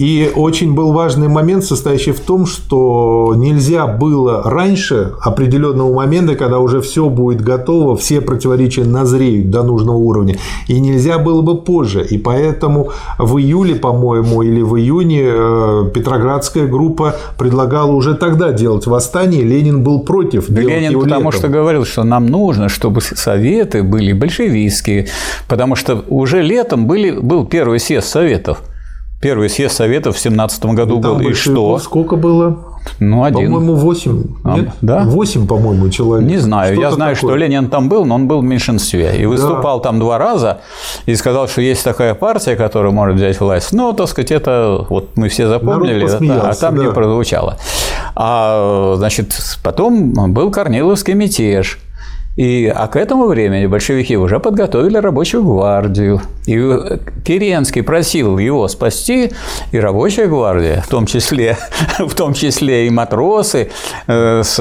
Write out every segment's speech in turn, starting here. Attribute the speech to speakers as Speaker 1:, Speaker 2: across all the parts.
Speaker 1: И очень был важный момент, состоящий в том, что нельзя было раньше определенного момента, когда уже все будет готово, все противоречия назреют до нужного уровня, и нельзя было бы позже. И поэтому в июле, по-моему, или в июне э, Петроградская группа предлагала уже тогда делать восстание, Ленин был против.
Speaker 2: Ленин потому летом. что говорил, что нам нужно, чтобы советы были большевистские, потому что уже летом были, был первый съезд советов. Первый съезд Советов в 17 году
Speaker 1: ну,
Speaker 2: был. И что?
Speaker 1: Сколько было?
Speaker 2: Ну, один.
Speaker 1: По-моему, восемь.
Speaker 2: А,
Speaker 1: Нет?
Speaker 2: Да?
Speaker 1: Восемь, по-моему, человек.
Speaker 2: Не знаю. Что Я знаю, такое? что Ленин там был, но он был в меньшинстве. И выступал да. там два раза и сказал, что есть такая партия, которая может взять власть. Ну, так сказать, это вот мы все запомнили, а там да. не прозвучало. А, значит, потом был Корниловский мятеж. И, а к этому времени большевики уже подготовили рабочую гвардию. И Керенский просил его спасти, и рабочая гвардия, в том числе, в том числе и матросы э, с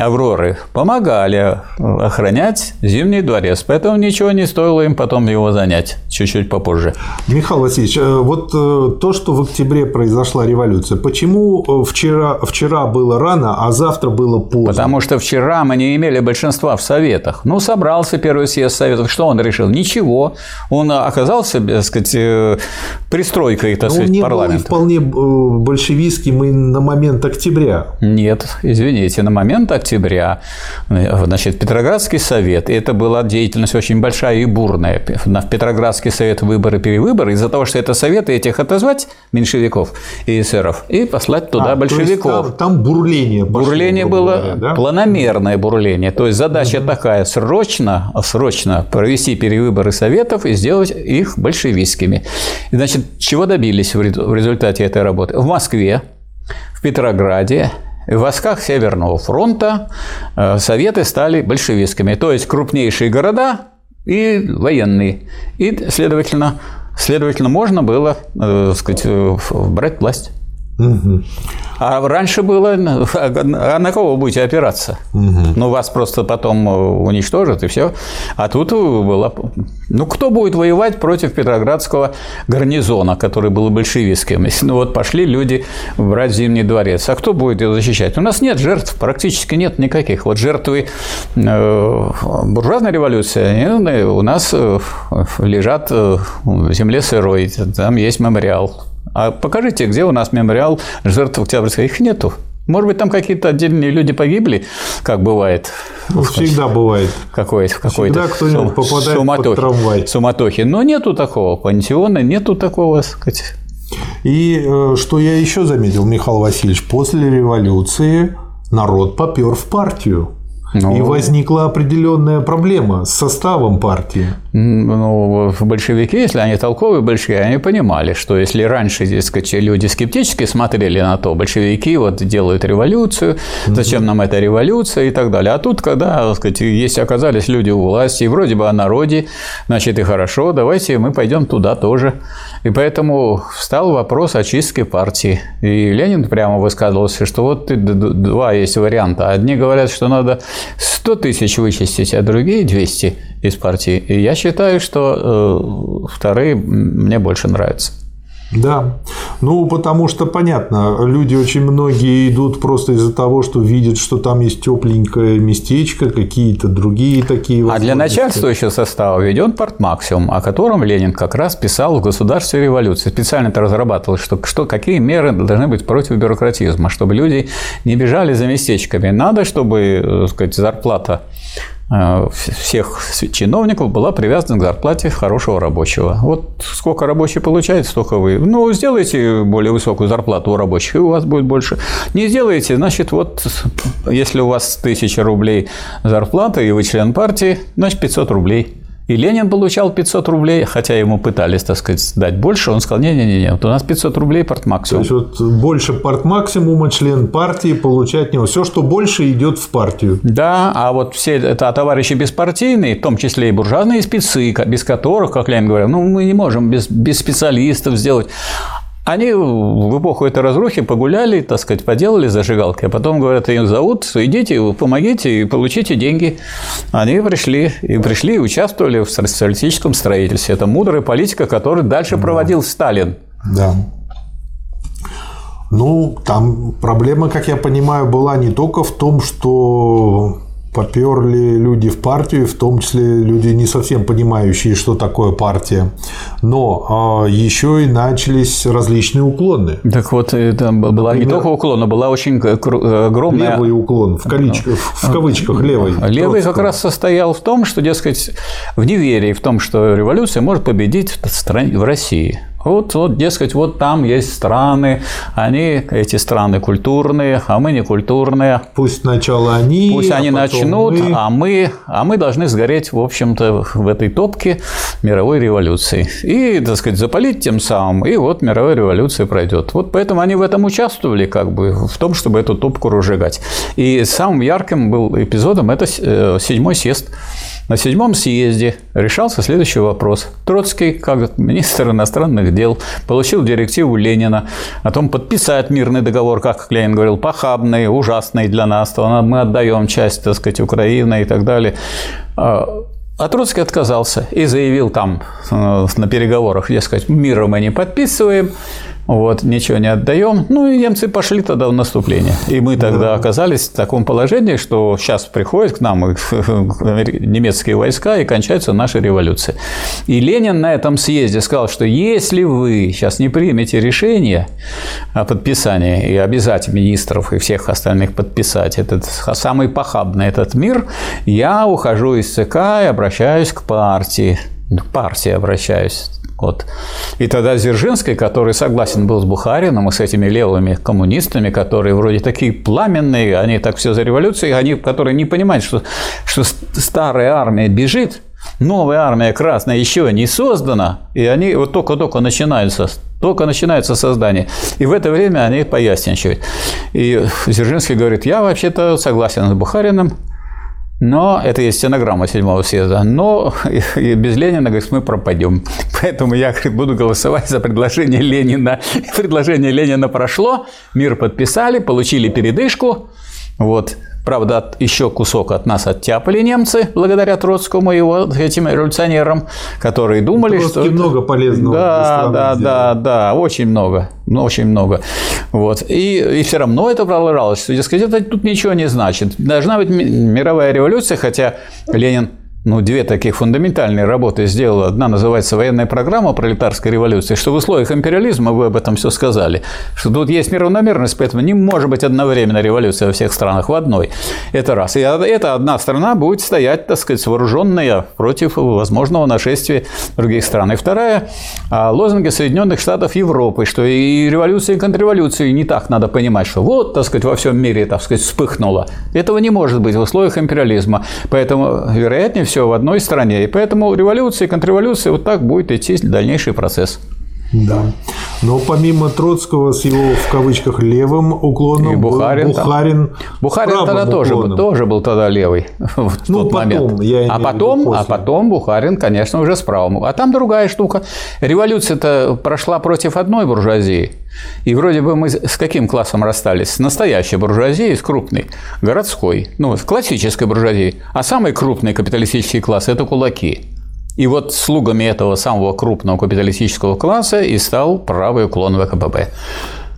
Speaker 2: «Авроры», помогали охранять Зимний дворец. Поэтому ничего не стоило им потом его занять чуть-чуть попозже.
Speaker 1: Михаил Васильевич, э, вот э, то, что в октябре произошла революция, почему вчера, вчера было рано, а завтра было поздно?
Speaker 2: Потому что вчера мы не имели большинства в Совете Советах. Ну, собрался первый съезд Советов, что он решил? Ничего. Он оказался, так сказать, э, пристройкой, так сказать,
Speaker 1: он не
Speaker 2: парламента.
Speaker 1: был вполне э, большевистским и на момент октября.
Speaker 2: Нет, извините, на момент октября, э, значит, Петроградский совет, это была деятельность очень большая и бурная. В Петроградский совет выборы-перевыборы, из-за того, что это советы, этих отозвать, меньшевиков и эсеров, и послать туда а, большевиков.
Speaker 1: там, там бурление
Speaker 2: Бурление было говоря, да? планомерное бурление. То есть задача угу. Такая срочно, срочно провести перевыборы советов и сделать их большевистскими. Значит, чего добились в результате этой работы? В Москве, в Петрограде, в войсках Северного фронта э, советы стали большевистскими, то есть крупнейшие города и военные. И, следовательно, следовательно можно было э, сказать, э, брать власть. Угу. А раньше было, а на кого вы будете опираться? Угу. Ну, вас просто потом уничтожат, и все. А тут было... Ну, кто будет воевать против Петроградского гарнизона, который был большевистским? Ну, вот пошли люди брать Зимний дворец. А кто будет его защищать? У нас нет жертв, практически нет никаких. Вот жертвы э, буржуазной революции у нас э, лежат э, в земле сырой. Там есть мемориал а покажите, где у нас мемориал жертв Октябрьской? Их нету. Может быть, там какие-то отдельные люди погибли, как бывает.
Speaker 1: Ну, всегда бывает.
Speaker 2: Какой-то, какой
Speaker 1: Всегда кто-нибудь попадает суматохи, под трамвай.
Speaker 2: Суматохи. Но нету такого пансиона, нету такого, сказать.
Speaker 1: И э, что я еще заметил, Михаил Васильевич, после революции народ попер в партию. Ну, и возникла определенная проблема с составом партии.
Speaker 2: Ну, большевики, если они толковые большевики, они понимали, что если раньше, дескать, люди скептически смотрели на то, большевики вот делают революцию, зачем нам эта революция и так далее. А тут, когда, так сказать, если оказались люди у власти, и вроде бы о народе, значит, и хорошо, давайте мы пойдем туда тоже. И поэтому встал вопрос о чистке партии. И Ленин прямо высказывался, что вот два есть варианта. Одни говорят, что надо 100 тысяч вычистить, а другие 200 из партии. И я считаю, что э, вторые мне больше нравятся.
Speaker 1: Да. Ну, потому что понятно, люди очень многие идут просто из-за того, что видят, что там есть тепленькое местечко, какие-то другие такие.
Speaker 2: А для начальствующего состава введен партмаксимум, о котором Ленин как раз писал в «Государстве революции». Специально это разрабатывал, что, что какие меры должны быть против бюрократизма, чтобы люди не бежали за местечками. Надо, чтобы, так э, сказать, зарплата всех чиновников была привязана к зарплате хорошего рабочего. Вот сколько рабочий получает, столько вы. Ну, сделайте более высокую зарплату у рабочих, и у вас будет больше. Не сделаете, значит, вот если у вас 1000 рублей зарплата, и вы член партии, значит, 500 рублей и Ленин получал 500 рублей, хотя ему пытались, так сказать, дать больше. Он сказал, не-не-не, вот у нас 500 рублей портмаксимум.
Speaker 1: То есть, вот больше портмаксимума член партии получать не Все, что больше, идет в партию.
Speaker 2: Да, а вот все это товарищи беспартийные, в том числе и буржуазные спецы, без которых, как Ленин говорил, ну, мы не можем без, без специалистов сделать. Они в эпоху этой разрухи погуляли, так сказать, поделали зажигалки, а потом говорят, им зовут, идите, помогите и получите деньги. Они пришли и пришли и участвовали в социалистическом строительстве. Это мудрая политика, которую дальше проводил Сталин.
Speaker 1: Да. Там проблема, как я понимаю, была не только в том, что поперли люди в партию, в том числе люди не совсем понимающие, что такое партия, но а, еще и начались различные уклоны.
Speaker 2: Так вот, это была Например, не только уклон, но была очень огромная...
Speaker 1: Левый уклон, в, количках, в кавычках левый.
Speaker 2: Левый как раз состоял в том, что, дескать, в неверии в том, что революция может победить в, стране, в России. Вот, вот, дескать, вот там есть страны, они, эти страны культурные, а мы не культурные.
Speaker 1: Пусть сначала они,
Speaker 2: Пусть а они начнут, мы. а мы, а мы должны сгореть, в общем-то, в этой топке мировой революции. И, так сказать, запалить тем самым, и вот мировая революция пройдет. Вот поэтому они в этом участвовали, как бы, в том, чтобы эту топку разжигать. И самым ярким был эпизодом это э, седьмой съезд на седьмом съезде решался следующий вопрос. Троцкий, как министр иностранных дел, получил директиву Ленина о том подписать мирный договор, как Ленин говорил, похабный, ужасный для нас, то мы отдаем часть, так сказать, Украины и так далее. А, а Троцкий отказался и заявил там э, на переговорах, дескать, мира мы не подписываем, вот, ничего не отдаем. Ну, и немцы пошли тогда в наступление. И мы тогда оказались в таком положении, что сейчас приходят к нам немецкие войска, и кончается наша революция. И Ленин на этом съезде сказал, что если вы сейчас не примете решение о подписании и обязать министров и всех остальных подписать этот самый похабный этот мир, я ухожу из ЦК и обращаюсь к партии. К партии обращаюсь. Вот. И тогда Дзержинский, который согласен был с Бухарином и с этими левыми коммунистами, которые вроде такие пламенные, они так все за революцией, они, которые не понимают, что, что старая армия бежит, новая армия красная еще не создана, и они вот только-только начинаются, только начинается создание. И в это время они поясничают. И Дзержинский говорит, я вообще-то согласен с Бухарином, но это есть стенограмма седьмого съезда. Но без Ленина, говорит, мы пропадем. Поэтому я говорит, буду голосовать за предложение Ленина. Предложение Ленина прошло, мир подписали, получили передышку. Вот. Правда, еще кусок от нас оттяпали немцы, благодаря Троцкому и его этим революционерам, которые думали, Троцкий
Speaker 1: что... много полезного.
Speaker 2: Да, да, сделал. да, да, очень много, ну, очень много. Вот. И, и все равно это продолжалось. Дескать, это тут ничего не значит. Должна быть мировая революция, хотя Ленин ну, две таких фундаментальные работы сделала. Одна называется «Военная программа пролетарской революции», что в условиях империализма, вы об этом все сказали, что тут есть неравномерность, поэтому не может быть одновременно революция во всех странах в одной. Это раз. И эта одна страна будет стоять, так сказать, вооруженная против возможного нашествия других стран. И вторая а, – лозунги Соединенных Штатов Европы, что и революция, и контрреволюция не так надо понимать, что вот, так сказать, во всем мире, так сказать, вспыхнуло. Этого не может быть в условиях империализма. Поэтому, вероятнее все в одной стране. И поэтому революция и контрреволюция вот так будет идти дальнейший процесс.
Speaker 1: Да. Но помимо Троцкого с его в кавычках левым уклоном
Speaker 2: и Бухарин,
Speaker 1: был Бухарин,
Speaker 2: Бухарин тогда тоже, был, тоже был тогда левый в ну, тот потом, момент. Я а потом, а потом Бухарин, конечно, уже с правым. А там другая штука. Революция-то прошла против одной буржуазии. И вроде бы мы с каким классом расстались? С настоящей буржуазией, с крупной, городской, ну, с классической буржуазией. А самый крупный капиталистический класс – это кулаки. И вот слугами этого самого крупного капиталистического класса и стал правый уклон ВКПБ.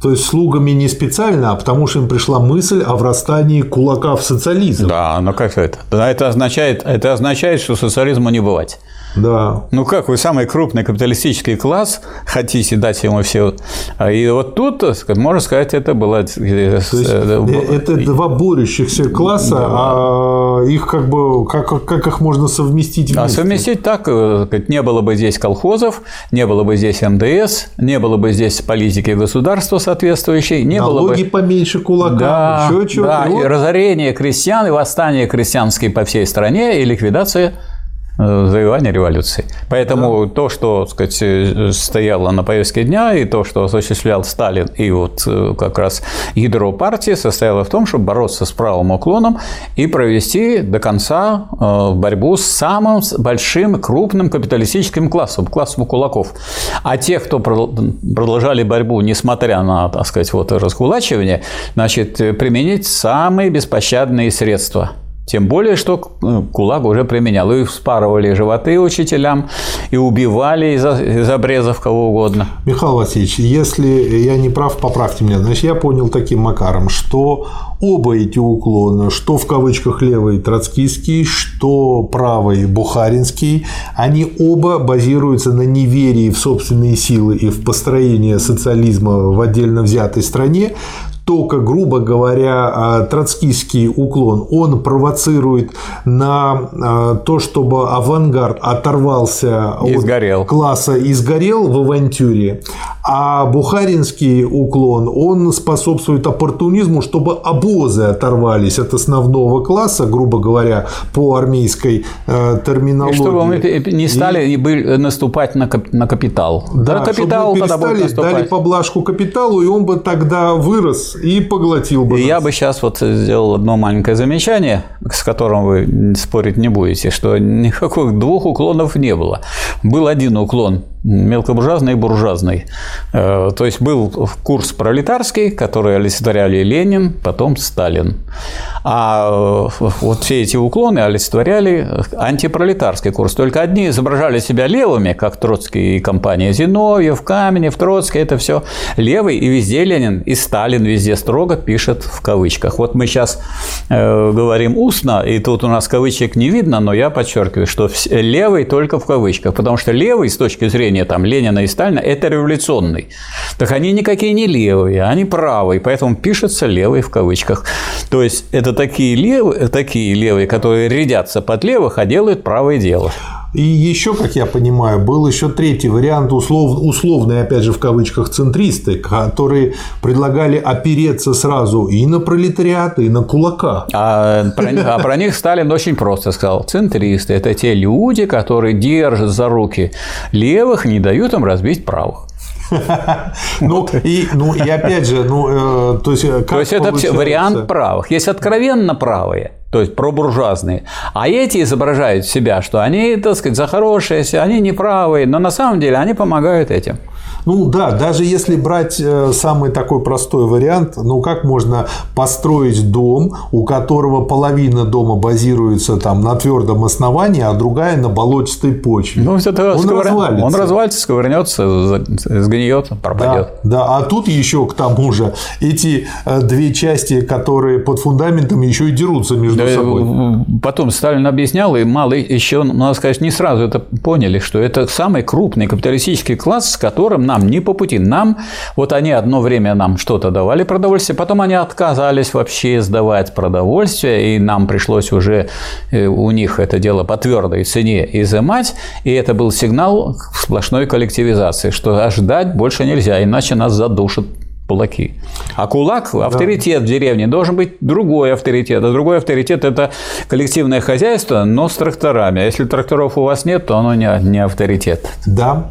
Speaker 1: То есть слугами не специально, а потому что им пришла мысль о врастании кулака в социализм.
Speaker 2: Да, но как это? Это означает, это означает, что социализму не бывать.
Speaker 1: Да.
Speaker 2: Ну как вы самый крупный капиталистический класс хотите дать ему все? А и вот тут, можно сказать, это было... Э,
Speaker 1: э, э, это два борющихся класса, да. а их как бы как, как их можно совместить
Speaker 2: вместе? А совместить так, не было бы здесь колхозов, не было бы здесь МДС, не было бы здесь политики государства соответствующей, не
Speaker 1: Налоги
Speaker 2: было бы...
Speaker 1: поменьше кулака,
Speaker 2: да,
Speaker 1: еще чего
Speaker 2: Да, и разорение крестьян, и восстание крестьянские по всей стране, и ликвидация Э, завоевания революции. Поэтому да. то, что так сказать, э, стояло на повестке дня, и то, что осуществлял Сталин, и вот э, как раз ядро партии состояло в том, чтобы бороться с правым уклоном и провести до конца борьбу с самым большим крупным капиталистическим классом, классом кулаков. А те, кто продолжали борьбу, несмотря на, так сказать, вот раскулачивание, значит, применить самые беспощадные средства – Тем более, что ну, КУЛАГ уже применял. И вспарывали животы учителям, и убивали из, из обрезов кого угодно.
Speaker 1: Михаил Васильевич, если я не прав, поправьте меня. Значит, я понял таким макаром, что оба эти уклона, что в кавычках левый троцкийский, что правый бухаринский, они оба базируются на неверии в собственные силы и в построение социализма в отдельно взятой стране, только, грубо говоря, а, троцкийский уклон, он провоцирует на а, то, чтобы авангард оторвался
Speaker 2: и от сгорел.
Speaker 1: класса и сгорел в авантюре, а бухаринский уклон, он способствует оппортунизму, чтобы обозы оторвались от основного класса, грубо говоря, по армейской э, терминологии. И
Speaker 2: чтобы мы не стали и... наступать на, капитал.
Speaker 1: Да, на капитал чтобы мы перестали, дали поблажку капиталу, и он бы тогда вырос и поглотил бы.
Speaker 2: И нас. я бы сейчас вот сделал одно маленькое замечание, с которым вы спорить не будете, что никаких двух уклонов не было. Был один уклон мелкобуржуазный и буржуазный. Э, то есть был курс пролетарский, который олицетворяли Ленин, потом Сталин. А э, вот все эти уклоны олицетворяли антипролетарский курс. Только одни изображали себя левыми, как Троцкий и компания Зиновьев, Каменев, Троцкий, это все левый, и везде Ленин, и Сталин везде строго пишет в кавычках. Вот мы сейчас э, говорим устно, и тут у нас кавычек не видно, но я подчеркиваю, что левый только в кавычках, потому что левый с точки зрения там, Ленина и Сталина – это революционный. Так они никакие не левые, они правые, поэтому пишется левый в кавычках. То есть это такие левые, такие левые, которые рядятся под левых, а делают правое дело.
Speaker 1: И еще, как я понимаю, был еще третий вариант, услов, условный, опять же, в кавычках, центристы, которые предлагали опереться сразу и на пролетариат, и на кулака.
Speaker 2: А про, а про них Сталин очень просто сказал. Центристы – это те люди, которые держат за руки левых, не дают им разбить правых.
Speaker 1: Ну и, ну и опять же, ну, э, то есть,
Speaker 2: то есть это вариант правых. Есть откровенно правые, то есть пробуржуазные. А эти изображают себя, что они, так сказать, за хорошие, они неправые, но на самом деле они помогают этим.
Speaker 1: Ну да, даже если брать э, самый такой простой вариант, ну как можно построить дом, у которого половина дома базируется там на твердом основании, а другая на болотистой почве.
Speaker 2: Ну, это он сковыр... развалится. Он развалится, сковырнется, сгниет, пропадет.
Speaker 1: Да, да, а тут еще к тому же эти э, две части, которые под фундаментом еще и дерутся между собой.
Speaker 2: Потом Сталин объяснял, и мало еще, надо сказать, не сразу это поняли, что это самый крупный капиталистический класс, с которым нам не по пути. Нам, вот они одно время нам что-то давали продовольствие, потом они отказались вообще сдавать продовольствие, и нам пришлось уже э, у них это дело по твердой цене изымать, и это был сигнал сплошной коллективизации, что ждать больше нельзя, иначе нас задушат кулаки. А кулак, авторитет да. в деревне, должен быть другой авторитет. А другой авторитет – это коллективное хозяйство, но с тракторами. А если тракторов у вас нет, то оно не, не авторитет.
Speaker 1: Да.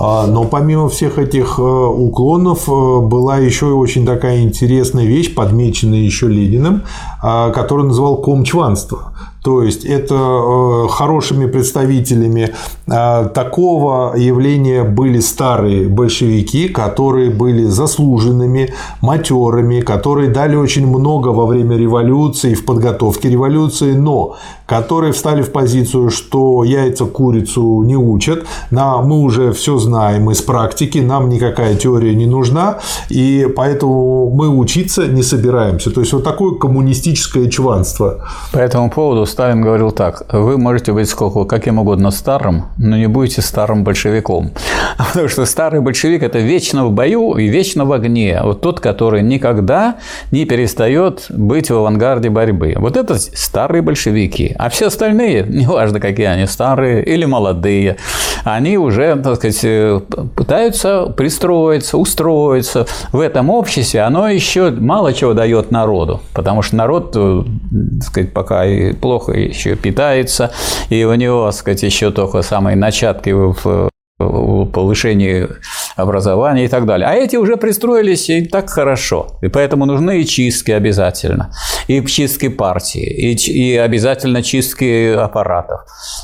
Speaker 1: А, но помимо всех этих э, уклонов э, была еще и очень такая интересная вещь, подмеченная еще Лениным, а, которую называл комчванство. То есть это э, хорошими представителями э, такого явления были старые большевики, которые были заслуженными, матерами, которые дали очень много во время революции, в подготовке революции, но которые встали в позицию, что яйца курицу не учат, нам, мы уже все знаем из практики, нам никакая теория не нужна, и поэтому мы учиться не собираемся. То есть вот такое коммунистическое чванство.
Speaker 2: По этому поводу Сталин говорил так, вы можете быть сколько, каким угодно старым, но не будете старым большевиком. Потому что старый большевик – это вечно в бою и вечно в огне. Вот тот, который никогда не перестает быть в авангарде борьбы. Вот это старые большевики. А все остальные, неважно, какие они, старые или молодые, они уже, так сказать, пытаются пристроиться, устроиться в этом обществе. Оно еще мало чего дает народу, потому что народ, так сказать, пока и плохо еще еще питается, и у него, так сказать, еще только самые начатки в повышении образование и так далее. А эти уже пристроились и так хорошо. И поэтому нужны и чистки обязательно, и чистки партии, и, и обязательно чистки аппаратов.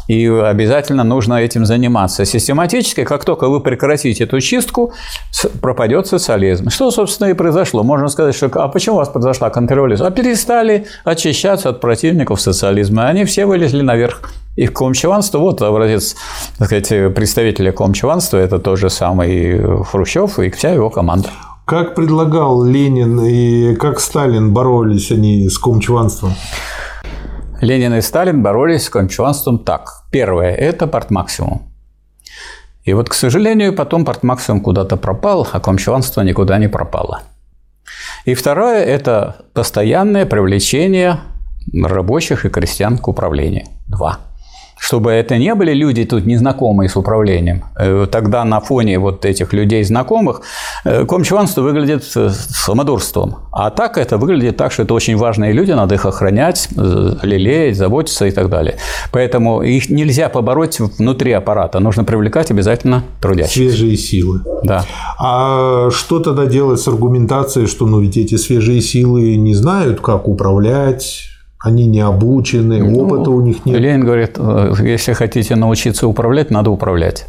Speaker 2: И обязательно нужно этим заниматься систематически. Как только вы прекратите эту чистку, пропадет социализм. Что, собственно, и произошло. Можно сказать, что а почему у вас произошла контрреволюция? А перестали очищаться от противников социализма. Они все вылезли наверх. И комчеванство, вот образец, так сказать, представителя комчеванства, это тот же самый Хрущев и вся его команда.
Speaker 1: Как предлагал Ленин и как Сталин боролись они с комчеванством?
Speaker 2: Ленин и Сталин боролись с комчеванством так. Первое – это портмаксимум. И вот, к сожалению, потом портмаксимум куда-то пропал, а комчеванство никуда не пропало. И второе – это постоянное привлечение рабочих и крестьян к управлению. Два чтобы это не были люди тут незнакомые с управлением. Э, тогда на фоне вот этих людей знакомых э, комчванство выглядит э, самодурством. А так это выглядит так, что это очень важные люди, надо их охранять, лелеять, заботиться и так далее. Поэтому их нельзя побороть внутри аппарата, нужно привлекать обязательно трудящихся.
Speaker 1: Свежие силы.
Speaker 2: Да.
Speaker 1: А что тогда делать с аргументацией, что ну ведь эти свежие силы не знают, как управлять, они не обучены, ну, опыта у них нет.
Speaker 2: Ленин говорит, э, если хотите научиться управлять, надо управлять.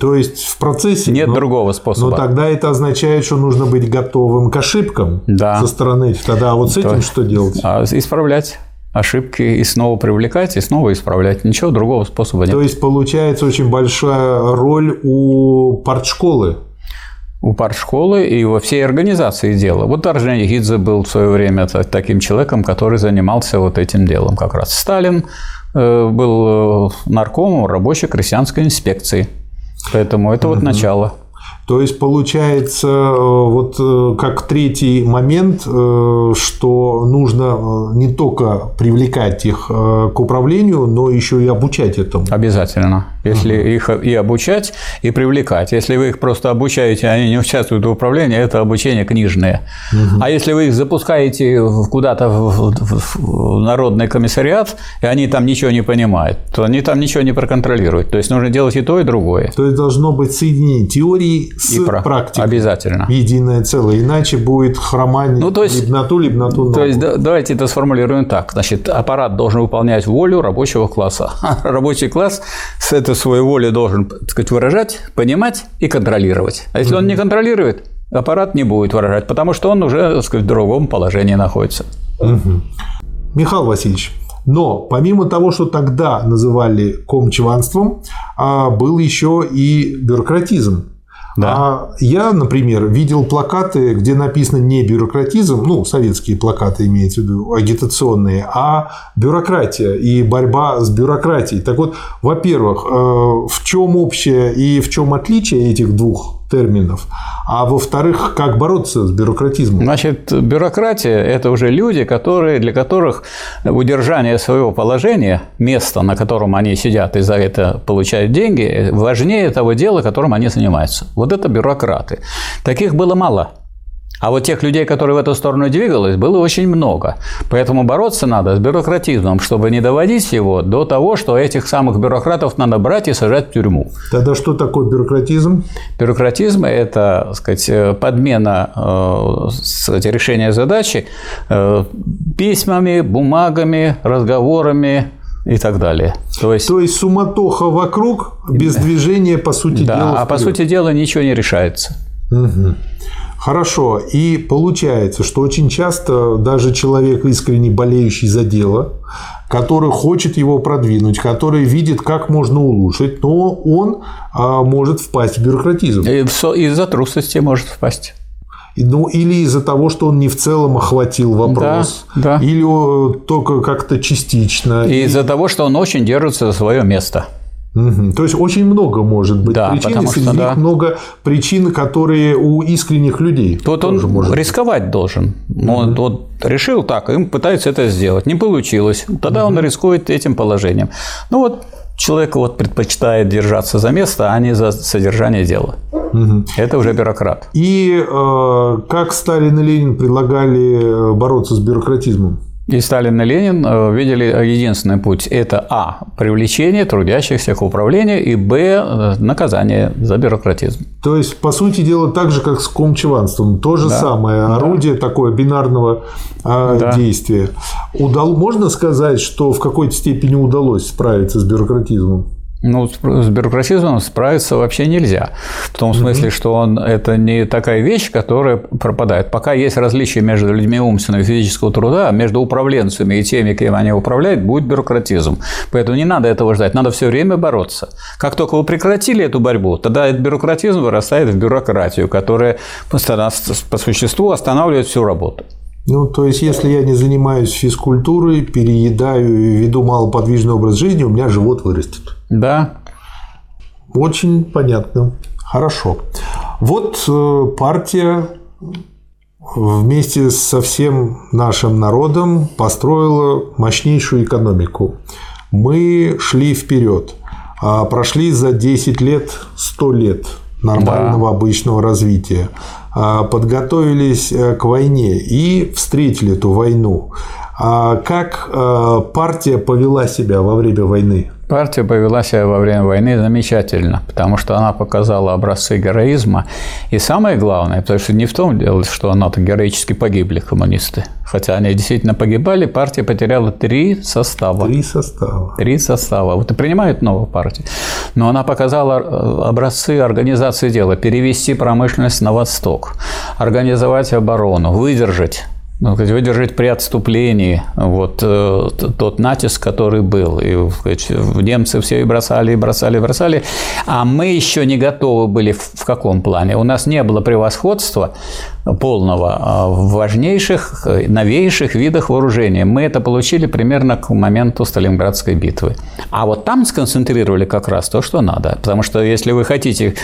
Speaker 1: То есть в процессе
Speaker 2: нет но, другого способа.
Speaker 1: Но тогда это означает, что нужно быть готовым к ошибкам
Speaker 2: да.
Speaker 1: со стороны. Тогда вот с этим То, что делать?
Speaker 2: А, исправлять ошибки и снова привлекать, и снова исправлять. Ничего другого способа нет.
Speaker 1: То есть получается очень большая роль у партшколы
Speaker 2: у партшколы и во всей организации дела. Вот Орджоникидзе был в свое время таким человеком, который занимался вот этим делом как раз. Сталин э, был э, наркомом рабочей крестьянской инспекции. Поэтому это вот начало.
Speaker 1: То есть получается э, вот э, как третий момент, э, что нужно не только привлекать их к управлению, но еще и обучать этому.
Speaker 2: Обязательно. Если угу. их и обучать, и привлекать. Если вы их просто обучаете, они не участвуют в управлении, это обучение книжное. Угу. А если вы их запускаете куда-то в народный комиссариат, и они там ничего не понимают, то они там ничего не проконтролируют. То есть нужно делать и то, и другое.
Speaker 1: То есть должно быть соединение теории с и практикой.
Speaker 2: Обязательно.
Speaker 1: Единое целое. Иначе будет хромание ну, то есть, либноту, либноту ногу.
Speaker 2: То есть, давайте это сформулируем так. Значит, аппарат должен выполнять волю рабочего класса. Рабочий класс с этой своей волей должен так сказать, выражать, понимать и контролировать. А если mm-hmm. он не контролирует, аппарат не будет выражать, потому что он уже так сказать, в другом положении находится.
Speaker 1: Угу. Михаил Васильевич, но помимо того, что тогда называли комчеванством, а, был еще и бюрократизм. Да. А я, например, видел плакаты, где написано не бюрократизм, ну, советские плакаты имеется в виду, агитационные, а бюрократия и борьба с бюрократией. Так вот, во-первых, э, в чем общее и в чем отличие этих двух терминов, а во-вторых, как бороться с бюрократизмом?
Speaker 2: Значит, бюрократия – это уже люди, которые, для которых удержание своего положения, место, на котором они сидят и за это получают деньги, важнее того дела, которым они занимаются. Вот это бюрократы. Таких было мало. А вот тех людей, которые в эту сторону двигались, было очень много. Поэтому бороться надо с бюрократизмом, чтобы не доводить его до того, что этих самых бюрократов надо брать и сажать в тюрьму.
Speaker 1: Тогда что такое бюрократизм?
Speaker 2: Бюрократизм – это так сказать, подмена э, сказать, решения задачи э, письмами, бумагами, разговорами, и так далее.
Speaker 1: То есть, То есть суматоха вокруг, без движения, по сути
Speaker 2: да,
Speaker 1: дела.
Speaker 2: А по сути дела ничего не решается.
Speaker 1: Угу. Хорошо. И получается, что очень часто даже человек, искренне болеющий за дело, который хочет его продвинуть, который видит, как можно улучшить, но он а, может впасть в бюрократизм.
Speaker 2: Из-за трусости может впасть.
Speaker 1: Ну, или из-за того, что он не в целом охватил вопрос,
Speaker 2: да, да.
Speaker 1: или только как-то частично.
Speaker 2: И из-за того, что он очень держится за свое место.
Speaker 1: Угу. То есть очень много может быть
Speaker 2: да,
Speaker 1: причин,
Speaker 2: среди
Speaker 1: них
Speaker 2: да.
Speaker 1: много причин, которые у искренних людей.
Speaker 2: Тут он может рисковать быть. должен. Угу. Он вот решил так, им пытается это сделать, не получилось. Тогда угу. он рискует этим положением. Ну вот человек вот предпочитает держаться за место, а не за содержание дела. Угу. Это уже бюрократ.
Speaker 1: И э, как Сталин и Ленин предлагали э, бороться с бюрократизмом?
Speaker 2: И Сталин и Ленин э, видели единственный путь – это а. привлечение трудящихся к управлению и б. Э, наказание за бюрократизм.
Speaker 1: То есть, по сути дела, так же, как с комчеванством, то же да. самое орудие да. такое бинарного а, да. действия. Удал... Можно сказать, что в какой-то степени удалось справиться с бюрократизмом?
Speaker 2: Ну, с бюрократизмом справиться вообще нельзя. В том смысле, что он это не такая вещь, которая пропадает. Пока есть различия между людьми умственного и физического труда, между управленцами и теми, кем они управляют, будет бюрократизм. Поэтому не надо этого ждать, надо все время бороться. Как только вы прекратили эту борьбу, тогда этот бюрократизм вырастает в бюрократию, которая по существу останавливает всю работу.
Speaker 1: Ну, то есть, если я не занимаюсь физкультурой, переедаю и веду малоподвижный образ жизни, у меня живот вырастет.
Speaker 2: Да.
Speaker 1: Очень понятно. Хорошо. Вот э, партия вместе со всем нашим народом построила мощнейшую экономику. Мы шли вперед. А прошли за 10 лет 100 лет нормального да. обычного развития. А, подготовились э, к войне и встретили эту войну. А как э, партия повела себя во время войны?
Speaker 2: Партия повела себя во время войны замечательно, потому что она показала образцы героизма. И самое главное, потому что не в том дело, что она-то героически погибли, коммунисты. Хотя они действительно погибали, партия потеряла три состава.
Speaker 1: Три состава.
Speaker 2: Три состава. Вот и принимают новую партию. Но она показала э, образцы организации дела. Перевести промышленность на восток, организовать оборону, выдержать ну, выдержать при отступлении вот э, тот натиск, который был. И сказать, немцы все и бросали, и бросали, и бросали. А мы еще не готовы были в каком плане? У нас не было превосходства полного а в важнейших, новейших видах вооружения. Мы это получили примерно к моменту Сталинградской битвы. А вот там сконцентрировали как раз то, что надо. Потому что если вы хотите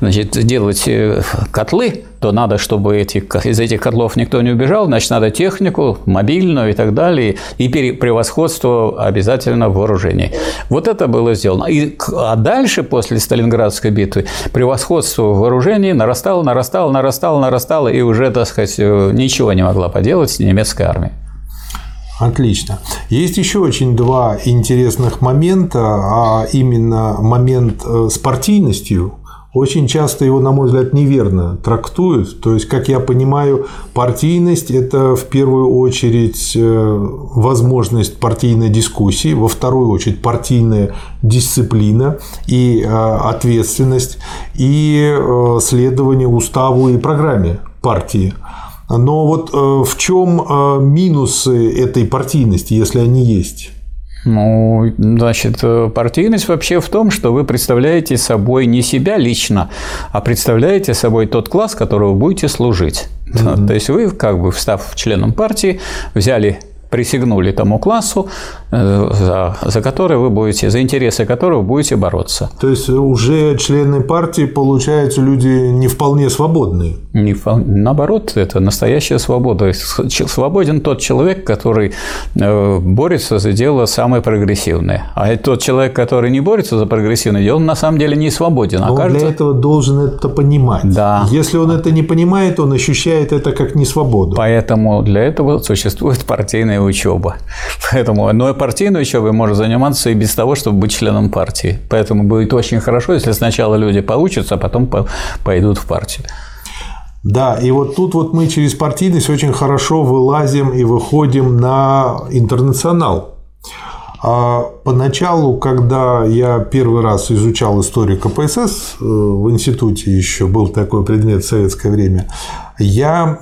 Speaker 2: значит, делать э, котлы, то надо, чтобы эти, из этих котлов никто не убежал, значит, надо технику, мобильную и так далее, и превосходство обязательно в вооружении. Вот это было сделано. И, а дальше, после Сталинградской битвы, превосходство в вооружении нарастало, нарастало, нарастало, нарастало, и уже, так сказать, э, ничего не могла поделать немецкая армия.
Speaker 1: Отлично. Есть еще очень два интересных момента, а именно момент э, с партийностью очень часто его, на мой взгляд, неверно трактуют. То есть, как я понимаю, партийность – это в первую очередь э, возможность партийной дискуссии, во вторую очередь партийная дисциплина и ответственность, и следование уставу и программе партии. Но вот в чем минусы этой партийности, если они есть?
Speaker 2: Ну, значит, партийность вообще в том, что вы представляете собой не себя лично, а представляете собой тот класс, которого будете служить. Mm-hmm. То есть вы, как бы встав членом партии, взяли присягнули тому классу, э, за, за который вы будете, за интересы которого будете бороться.
Speaker 1: То есть уже члены партии, получаются, люди не вполне свободные.
Speaker 2: Не, наоборот, это настоящая свобода. Свободен тот человек, который э, борется за дело самое прогрессивное. А тот человек, который не борется за прогрессивное дело, он на самом деле не свободен.
Speaker 1: А кажется... для этого должен это понимать.
Speaker 2: Да.
Speaker 1: Если он это не понимает, он ощущает это как несвободу.
Speaker 2: Поэтому для этого существует партийная учеба. Поэтому, но партийной учебой можно заниматься и без того, чтобы быть членом партии. Поэтому будет очень хорошо, если сначала люди поучатся, а потом пойдут в партию.
Speaker 1: Да, и вот тут вот мы через партийность очень хорошо вылазим и выходим на интернационал. А поначалу, когда я первый раз изучал историю КПСС э, в институте еще был такой предмет в советское время, я,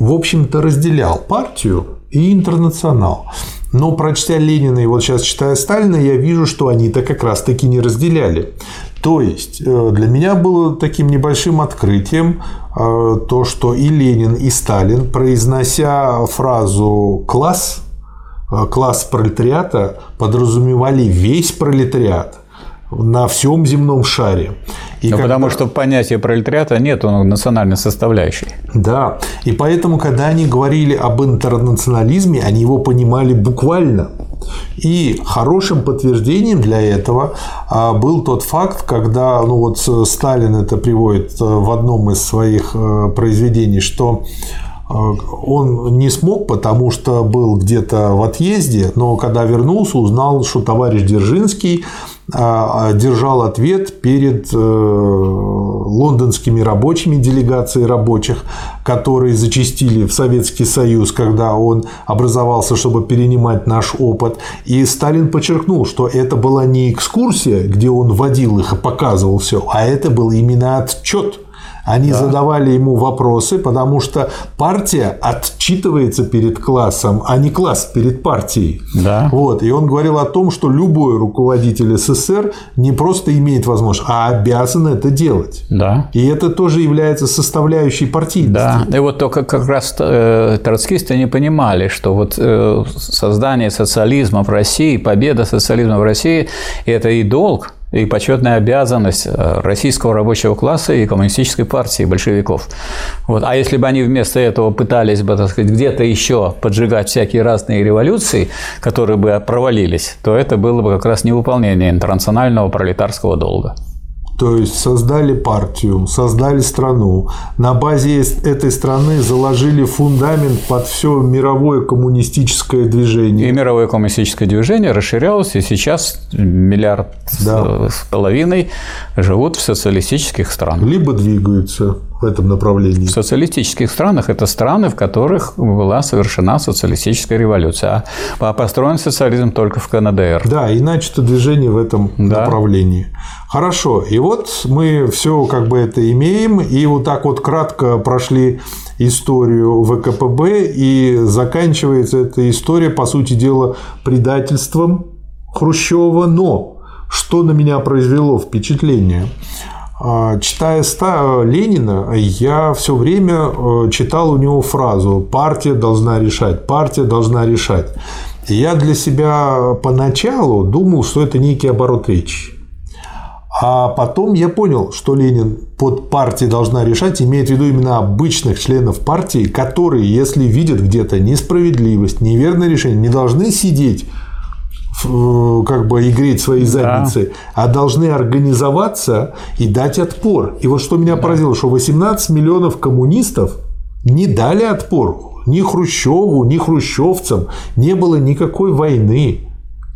Speaker 1: в общем-то, разделял партию и интернационал. Но прочтя Ленина и вот сейчас читая Сталина, я вижу, что они-то как раз-таки не разделяли. То есть э, для меня было таким небольшим открытием э, то, что и Ленин, и Сталин, произнося фразу «класс», э, класс пролетариата подразумевали весь пролетариат на всем земном шаре.
Speaker 2: И ну, когда... Потому что в понятии пролетариата нет национальной составляющей.
Speaker 1: Да, и поэтому, когда они говорили об интернационализме, они его понимали буквально. И хорошим подтверждением для этого а, был тот факт, когда ну вот Сталин это приводит э, в одном из своих э, произведений, что он не смог, потому что был где-то в отъезде, но когда вернулся, узнал, что товарищ Дзержинский а, держал ответ перед э, лондонскими рабочими, делегацией рабочих, которые зачастили в Советский Союз, когда он образовался, чтобы перенимать наш опыт. И Сталин подчеркнул, что это была не экскурсия, где он водил их и показывал все, а это был именно отчет они да. задавали ему вопросы, потому что партия отчитывается перед классом, а не класс перед партией. Да. Вот. И он говорил о том, что любой руководитель СССР не просто имеет возможность, а обязан это делать. Да. И это тоже является составляющей партийности.
Speaker 2: Да. И вот только как раз э, троцкисты не понимали, что вот э, создание социализма в России, победа социализма в России – это и долг, и почетная обязанность э, российского рабочего класса и коммунистической партии большевиков. Вот. А если бы они вместо этого пытались бы, так сказать, где-то еще поджигать всякие разные революции, которые бы провалились, то это было бы как раз невыполнение интернационального пролетарского долга.
Speaker 1: То есть создали партию, создали страну. На базе этой страны заложили фундамент под все мировое коммунистическое движение.
Speaker 2: И мировое коммунистическое движение расширялось, и сейчас миллиард да. с половиной живут в социалистических странах.
Speaker 1: Либо двигаются в этом направлении.
Speaker 2: В социалистических странах это страны, в которых была совершена социалистическая революция. А построен социализм только в КНДР.
Speaker 1: Да, иначе это движение в этом да. направлении. Хорошо. И вот мы все как бы это имеем. И вот так вот кратко прошли историю ВКПБ. И заканчивается эта история, по сути дела, предательством Хрущева. Но что на меня произвело впечатление? А, читая Ленина, я все время э, читал у него фразу «партия должна решать, партия должна решать». И я для себя поначалу думал, что это некий оборот речи. А потом я понял, что Ленин под партией должна решать, имеет в виду именно обычных членов партии, которые, если видят где-то несправедливость, неверное решение, не должны сидеть как бы и греть свои задницы, да. а должны организоваться и дать отпор. И вот что меня да. поразило, что 18 миллионов коммунистов не дали отпор ни Хрущеву, ни хрущевцам, не было никакой войны.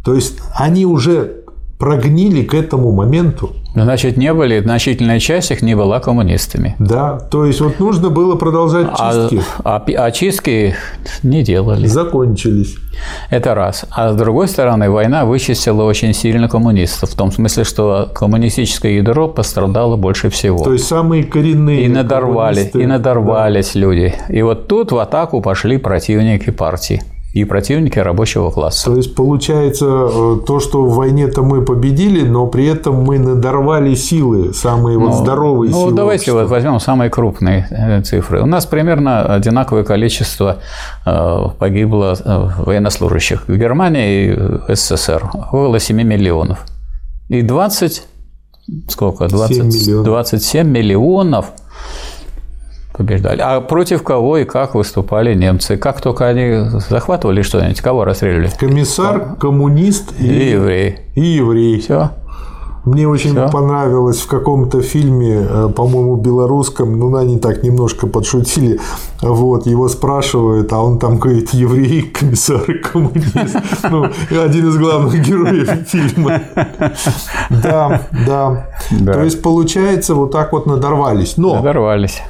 Speaker 1: То есть они уже прогнили к этому моменту.
Speaker 2: Значит, не были, значительная часть их не была коммунистами.
Speaker 1: Да, то есть вот нужно было продолжать а, чистки.
Speaker 2: А, а, а чистки не делали.
Speaker 1: Закончились.
Speaker 2: Это раз. А с другой стороны, война вычистила очень сильно коммунистов. В том смысле, что коммунистическое ядро пострадало больше всего.
Speaker 1: То есть самые коренные.
Speaker 2: И надорвали, и надорвались да. люди. И вот тут в атаку пошли противники партии и противники рабочего класса.
Speaker 1: То есть получается э, то, что в войне-то мы победили, но при этом мы надорвали силы, самые ну, вот здоровые
Speaker 2: ну,
Speaker 1: силы.
Speaker 2: Ну давайте вот возьмем самые крупные э, цифры. У нас примерно одинаковое количество э, погибло военнослужащих в Германии и СССР. Около 7 миллионов. И 20 сколько? 20, миллионов. 27 миллионов побеждали. А против кого и как выступали немцы? Как только они захватывали что-нибудь, кого расстреливали?
Speaker 1: Комиссар, коммунист
Speaker 2: и, и еврей.
Speaker 1: И еврей.
Speaker 2: Все.
Speaker 1: Мне очень Всё. понравилось в каком-то фильме, э, по-моему, белорусском, ну, они так немножко подшутили, вот, его спрашивают, а он там говорит, еврей, комиссар коммунист. Ну, один из главных героев фильма. Да, да. То есть, получается, вот так вот надорвались. Но...
Speaker 2: Надорвались.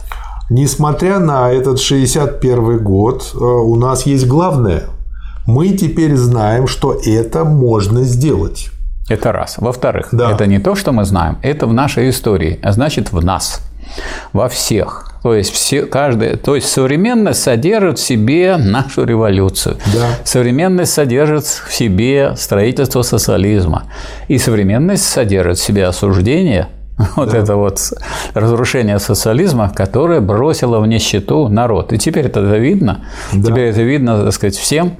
Speaker 1: Несмотря на этот 61 год, э, у нас есть главное. Мы теперь знаем, что это можно сделать.
Speaker 2: Это раз. Во-вторых, да. это не то, что мы знаем, это в нашей истории, а значит в нас, во всех. То есть, все, каждый, то есть современность содержит в себе нашу революцию. Да. Современность содержит в себе строительство социализма. И современность содержит в себе осуждение Вот да. это вот разрушение социализма, которое бросило в нищету народ. И теперь это видно. Да. Теперь это видно, так сказать, всем.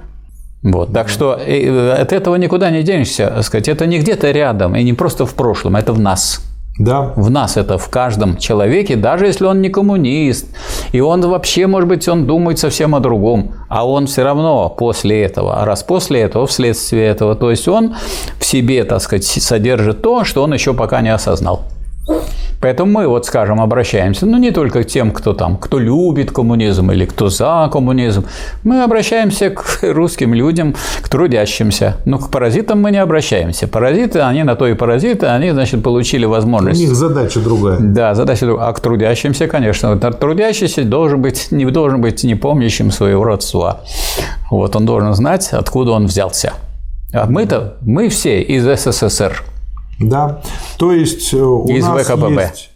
Speaker 2: Вот. Так что э, от этого никуда не денешься. Так сказать. Это не где-то рядом и не просто в прошлом, это в нас.
Speaker 1: Да.
Speaker 2: В нас это в каждом человеке, даже если он не коммунист, и он вообще, может быть, он думает совсем о другом, а он все равно после этого, а раз после этого, вследствие этого, то есть он в себе, так сказать, содержит то, что он еще пока не осознал. Поэтому мы, вот скажем, обращаемся, ну, не только к тем, кто там, кто любит коммунизм или кто за коммунизм, мы обращаемся к русским людям, к трудящимся. Но к паразитам мы не обращаемся. Паразиты, они на то и паразиты, они, значит, получили возможность...
Speaker 1: У них задача другая.
Speaker 2: Да, задача другая. А к трудящимся, конечно, трудящийся должен быть, не должен быть не помнящим своего родства. Вот он должен знать, откуда он взялся. А мы-то, мы все из СССР.
Speaker 1: Да, то есть э, у из нас ВКПБ. есть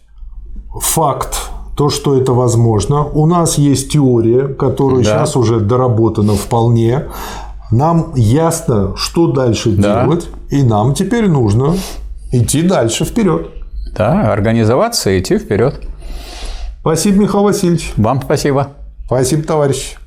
Speaker 1: факт, то, что это возможно. У нас есть теория, которая да. сейчас уже доработана вполне. Нам ясно, что дальше да. делать, и нам теперь нужно идти дальше вперед.
Speaker 2: Да, организоваться и идти вперед.
Speaker 1: Спасибо, Михаил Васильевич.
Speaker 2: Вам спасибо.
Speaker 1: Спасибо, товарищ.